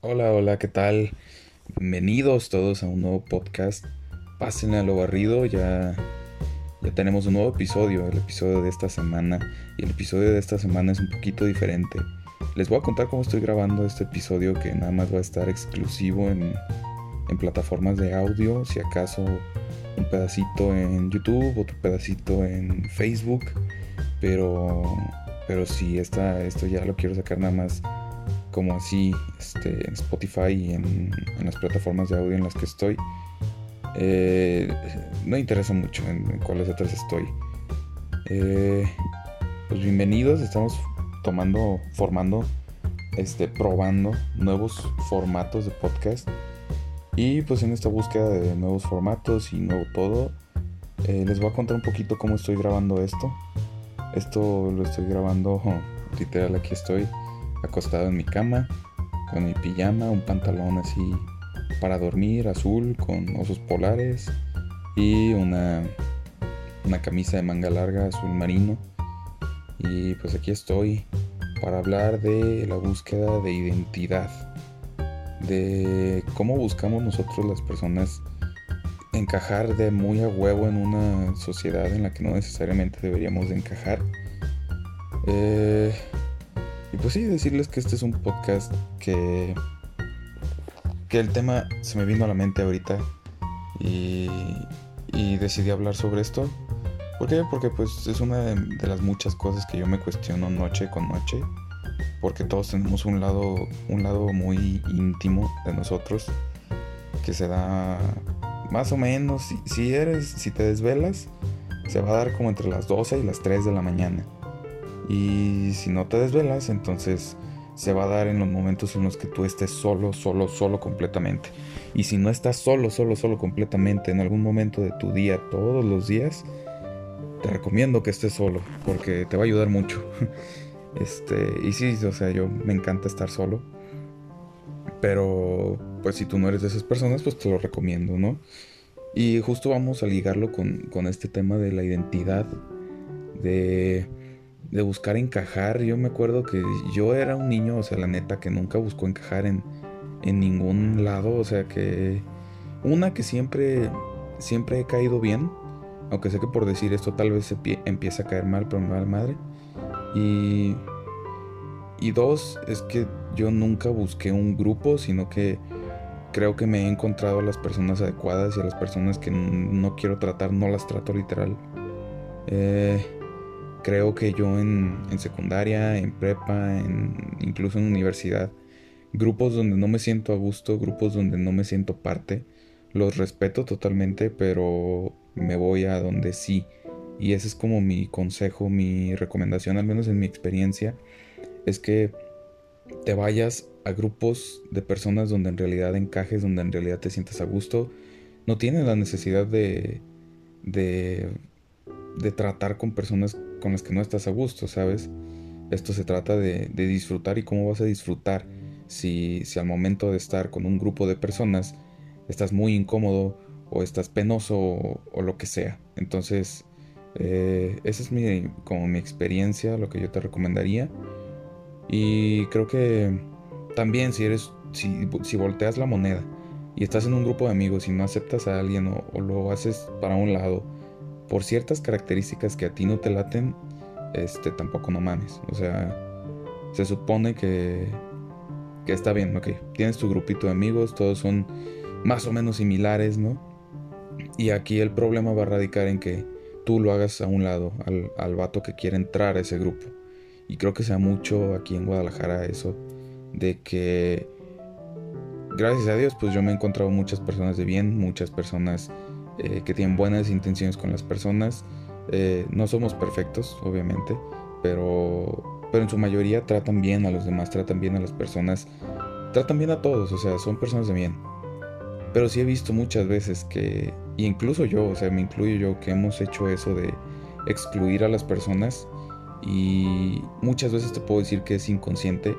Hola, hola, ¿qué tal? Bienvenidos todos a un nuevo podcast. Pásenle a lo barrido, ya, ya tenemos un nuevo episodio, el episodio de esta semana. Y el episodio de esta semana es un poquito diferente. Les voy a contar cómo estoy grabando este episodio que nada más va a estar exclusivo en, en plataformas de audio, si acaso un pedacito en YouTube, otro pedacito en Facebook. Pero, pero sí, esta, esto ya lo quiero sacar nada más como así este, en Spotify y en, las plataformas de audio en las que estoy. Eh, no interesa mucho en, cuáles otras estoy. Eh, pues bienvenidos, estamos tomando, formando, este, probando nuevos formatos de podcast. Y pues en esta búsqueda de nuevos formatos y nuevo todo, eh, les voy a contar un poquito cómo estoy grabando esto. Esto lo estoy grabando, literal, aquí estoy acostado en mi cama, con mi pijama, un pantalón así para dormir, azul, con osos polares y una, una camisa de manga larga, azul marino. Y pues aquí estoy para hablar de la búsqueda de identidad, de cómo buscamos nosotros las personas encajar de muy a huevo en una sociedad en la que no necesariamente deberíamos de encajar. Eh, y pues sí, decirles que este es un podcast que, que el tema se me vino a la mente ahorita y, y decidí hablar sobre esto. ¿Por qué? Porque pues es una de, las muchas cosas que yo me cuestiono noche con noche. Porque todos tenemos un lado, un lado muy íntimo de nosotros que se da más o menos, si, si eres, si te desvelas, se va a dar como entre las 12 y las 3 de la mañana. Y si no te desvelas, entonces se va a dar en los momentos en los que tú estés solo, solo, solo completamente. Y si no estás solo, solo, solo completamente en algún momento de tu día, todos los días, te recomiendo que estés solo, porque te va a ayudar mucho. Este, y sí, o sea, yo me encanta estar solo. Pero, pues si tú no eres de esas personas, pues te lo recomiendo, ¿no? Y justo vamos a ligarlo con, con este tema de la identidad, de de buscar encajar. Yo me acuerdo que yo era un niño, o sea, la neta, que nunca buscó encajar en, en ningún lado. O sea, que una que siempre, siempre he caído bien. Aunque sé que por decir esto tal vez se empieza a caer mal, pero me va la madre. Y, y dos, es que yo nunca busqué un grupo, sino que creo que me he encontrado a las personas adecuadas y a las personas que no quiero tratar, no las trato literal. Eh, creo que yo en, secundaria, en prepa, en, incluso en universidad, grupos donde no me siento a gusto, grupos donde no me siento parte, los respeto totalmente, pero me voy a donde sí. Y ese es como mi consejo, mi recomendación, al menos en mi experiencia, es que te vayas a grupos de personas donde en realidad encajes, donde en realidad te sientas a gusto. No tienes la necesidad de, de, de tratar con personas con las que no estás a gusto, ¿sabes? Esto se trata de, disfrutar y cómo vas a disfrutar si, si, al momento de estar con un grupo de personas estás muy incómodo o estás penoso o, lo que sea. Entonces, eh, esa es mi, como mi experiencia, lo que yo te recomendaría. Y creo que también si eres, si, si volteas la moneda y estás en un grupo de amigos y no aceptas a alguien o lo haces para un lado, por ciertas características que a ti no te laten, este, tampoco no mames. O sea, se supone que, que está bien, ok. Tienes tu grupito de amigos, todos son más o menos similares, ¿no? Y aquí el problema va a radicar en que tú lo hagas a un lado, al, al vato que quiere entrar a ese grupo. Y creo que sea mucho aquí en Guadalajara eso, de que, gracias a Dios, pues yo me he encontrado muchas personas de bien, muchas personas eh, que tienen buenas intenciones con las personas. Eh, no somos perfectos, obviamente, pero, pero en su mayoría tratan bien a los demás, tratan bien a las personas, tratan bien a todos, o sea, son personas de bien. Pero sí he visto muchas veces que, y incluso yo, o sea, me incluyo yo, que hemos hecho eso de excluir a las personas y muchas veces te puedo decir que es inconsciente,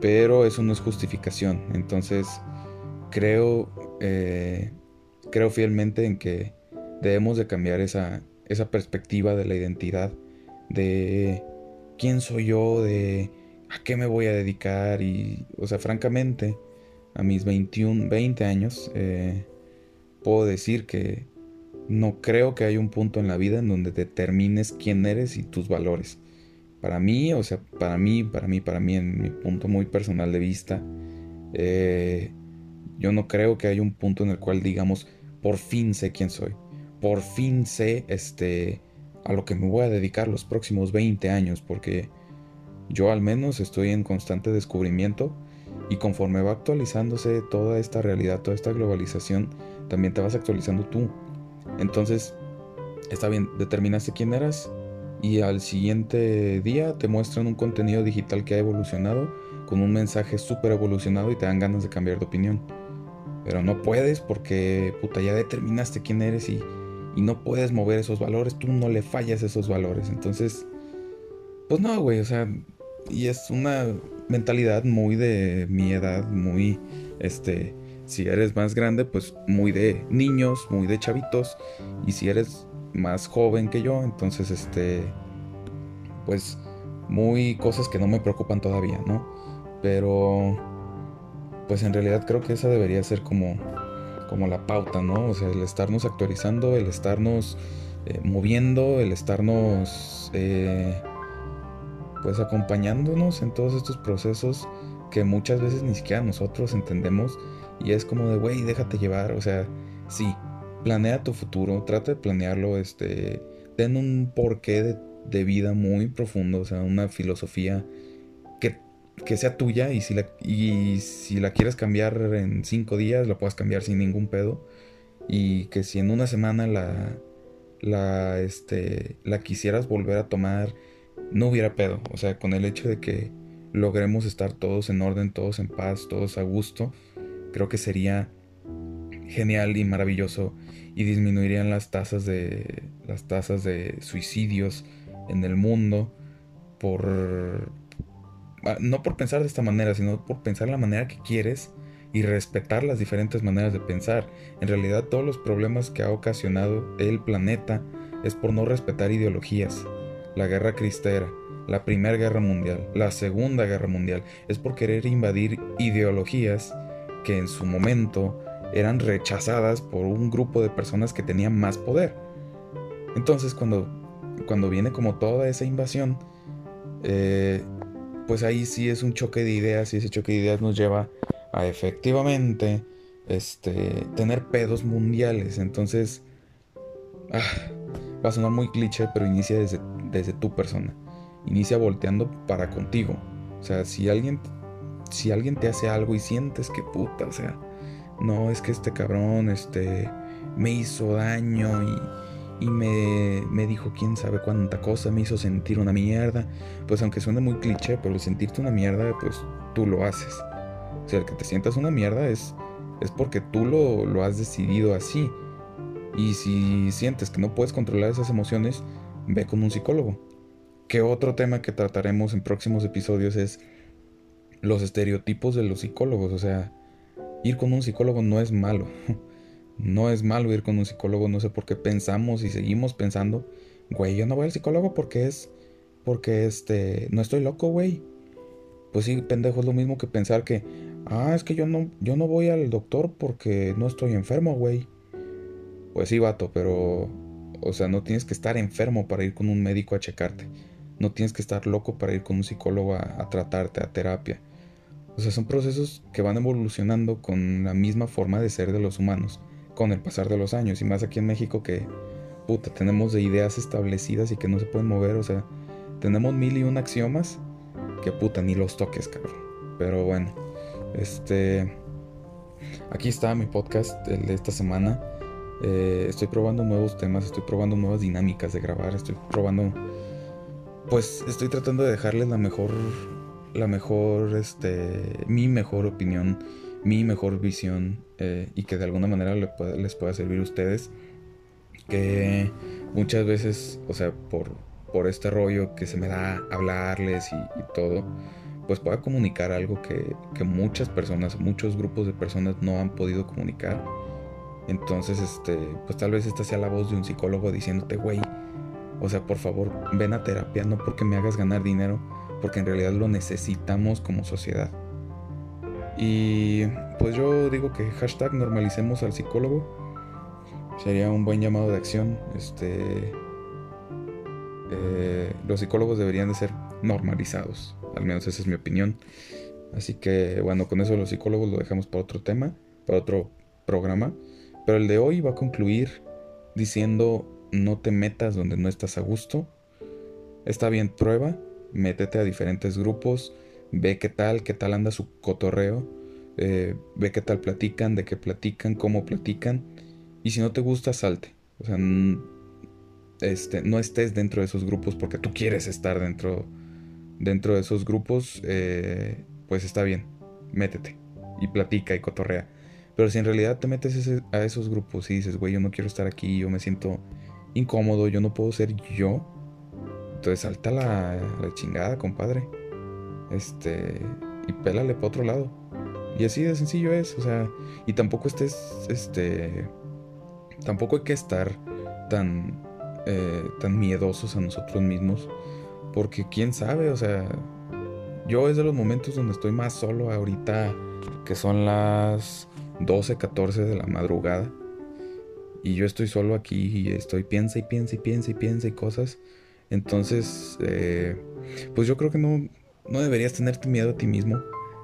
pero eso no es justificación. Entonces, creo eh, creo fielmente en que debemos de cambiar esa, esa perspectiva de la identidad, de quién soy yo, de ¿a qué me voy a dedicar? Y, o sea, francamente, a mis 21, 20 años, eh, puedo decir que no creo que haya un punto en la vida en donde determines quién eres y tus valores. Para mí, o sea, para mí, para mí, para mí, en mi punto muy personal de vista, eh, yo no creo que haya un punto en el cual digamos, por fin sé quién soy. Por fin sé este, a lo que me voy a dedicar los próximos 20 años, porque yo al menos estoy en constante descubrimiento y conforme va actualizándose toda esta realidad, toda esta globalización, también te vas actualizando tú. Entonces, está bien, determinaste quién eras y al siguiente día te muestran un contenido digital que ha evolucionado con un mensaje súper evolucionado y te dan ganas de cambiar de opinión. Pero no puedes porque, puta, ya determinaste quién eres y, y no puedes mover esos valores, tú no le fallas esos valores. Entonces, pues no, güey, o sea, y es una mentalidad muy de mi edad, muy, este, si eres más grande, pues muy de niños, muy de chavitos. Y si eres más joven que yo, entonces, este, pues muy cosas que no me preocupan todavía, ¿no? Pero, pues en realidad creo que esa debería ser como, como la pauta, ¿no? O sea, el estarnos actualizando, el estarnos eh, moviendo, el estarnos... Eh, pues acompañándonos en todos estos procesos que muchas veces ni siquiera nosotros entendemos y es como de, güey, déjate llevar, o sea, sí, planea tu futuro, trata de planearlo, este, ten un porqué de, de vida muy profundo, o sea, una filosofía que, sea tuya y si, la, y si la quieres cambiar en cinco días, la puedas cambiar sin ningún pedo y que si en una semana la, la, este, la quisieras volver a tomar no hubiera pedo. O sea, con el hecho de que logremos estar todos en orden, todos en paz, todos a gusto, creo que sería genial y maravilloso y disminuirían las tasas de las tasas de suicidios en el mundo por no por pensar de esta manera, sino por pensar la manera que quieres y respetar las diferentes maneras de pensar. En realidad todos los problemas que ha ocasionado el planeta es por no respetar ideologías la guerra cristera, la Primera Guerra Mundial, la Segunda Guerra Mundial, es por querer invadir ideologías que en su momento eran rechazadas por un grupo de personas que tenían más poder. Entonces cuando, cuando viene como toda esa invasión, eh, pues ahí sí es un choque de ideas y ese choque de ideas nos lleva a efectivamente este, tener pedos mundiales. Entonces, ah, va a sonar muy cliché, pero inicia desde desde tu persona. Inicia volteando para contigo. O sea, si alguien, si alguien te hace algo y sientes que puta, o sea, no es que este cabrón, este, me hizo daño y, y me, me dijo quién sabe cuánta cosa, me hizo sentir una mierda. Pues aunque suene muy cliché, pero el sentirte una mierda, pues tú lo haces. O sea, el que te sientas una mierda es, es porque tú lo, lo has decidido así. Y si sientes que no puedes controlar esas emociones, ve con un psicólogo. Que otro tema que trataremos en próximos episodios es los estereotipos de los psicólogos. O sea, ir con un psicólogo no es malo. No es malo ir con un psicólogo. No sé por qué pensamos y seguimos pensando, güey, yo no voy al psicólogo porque es, porque este, no estoy loco, güey. Pues sí, pendejo, es lo mismo que pensar que, ah, es que yo no, yo no voy al doctor porque no estoy enfermo, güey. Pues sí, vato, pero o sea, no tienes que estar enfermo para ir con un médico a checarte. No tienes que estar loco para ir con un psicólogo a, tratarte, a terapia. O sea, son procesos que van evolucionando con la misma forma de ser de los humanos, con el pasar de los años. Y más aquí en México que, puta, tenemos de ideas establecidas y que no se pueden mover. O sea, tenemos mil y un axiomas que, puta, ni los toques, cabrón. Pero bueno, este... Aquí está mi podcast, el de esta semana. Eh, estoy probando nuevos temas, estoy probando nuevas dinámicas de grabar, estoy probando... Pues estoy tratando de dejarles la mejor, la mejor, este, mi mejor opinión, mi mejor visión eh, y que de alguna manera les pueda, servir a ustedes. Que muchas veces, o sea, por, por este rollo que se me da hablarles y, y todo, pues pueda comunicar algo que, que muchas personas, muchos grupos de personas no han podido comunicar entonces, este, pues tal vez esta sea la voz de un psicólogo diciéndote, güey, o sea, por favor, ven a terapia, no porque me hagas ganar dinero, porque en realidad lo necesitamos como sociedad. Y pues yo digo que hashtag normalicemos al psicólogo sería un buen llamado de acción. Este, eh, los psicólogos deberían de ser normalizados, al menos esa es mi opinión. Así que bueno, con eso los psicólogos lo dejamos para otro tema, para otro programa. Pero el de hoy va a concluir diciendo no te metas donde no estás a gusto. Está bien, prueba, métete a diferentes grupos, ve qué tal, qué tal anda su cotorreo, eh, ve qué tal platican, de qué platican, cómo platican. Y si no te gusta, salte. O sea, este, no estés dentro de esos grupos porque tú quieres estar dentro, dentro de esos grupos, eh, pues está bien, métete y platica y cotorrea. Pero si en realidad te metes a esos grupos y dices, güey, yo no quiero estar aquí, yo me siento incómodo, yo no puedo ser yo, entonces salta la, la chingada, compadre. Este, y pélale para otro lado. Y así de sencillo es, o sea, y tampoco estés, este, tampoco hay que estar tan, eh, tan miedosos a nosotros mismos, porque quién sabe, o sea, yo es de los momentos donde estoy más solo ahorita, que son las 12, 14 de la madrugada. Y yo estoy solo aquí y estoy piensa y piensa y piensa y piensa y cosas. Entonces, eh, pues yo creo que no, no deberías tenerte miedo a ti mismo.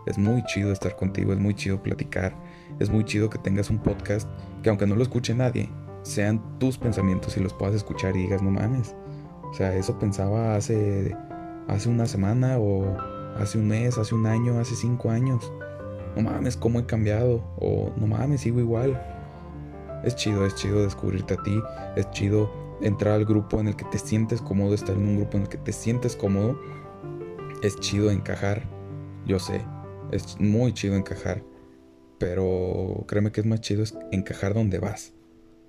Es muy chido estar contigo, es muy chido platicar, es muy chido que tengas un podcast que aunque no lo escuche nadie, sean tus pensamientos y los puedas escuchar y digas, no mames. O sea, eso pensaba hace, hace una semana o hace un mes, hace un año, hace cinco años no mames, cómo he cambiado, o no mames, sigo igual. Es chido, es chido descubrirte a ti, es chido entrar al grupo en el que te sientes cómodo, estar en un grupo en el que te sientes cómodo. Es chido encajar, yo sé, es muy chido encajar, pero créeme que es más chido encajar donde vas.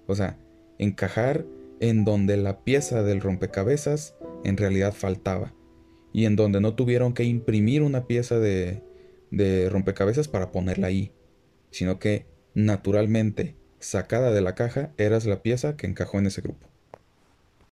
O sea, encajar en donde la pieza del rompecabezas en realidad faltaba y en donde no tuvieron que imprimir una pieza de, de rompecabezas para ponerla ahí, sino que naturalmente, sacada de la caja, eras la pieza que encajó en ese grupo.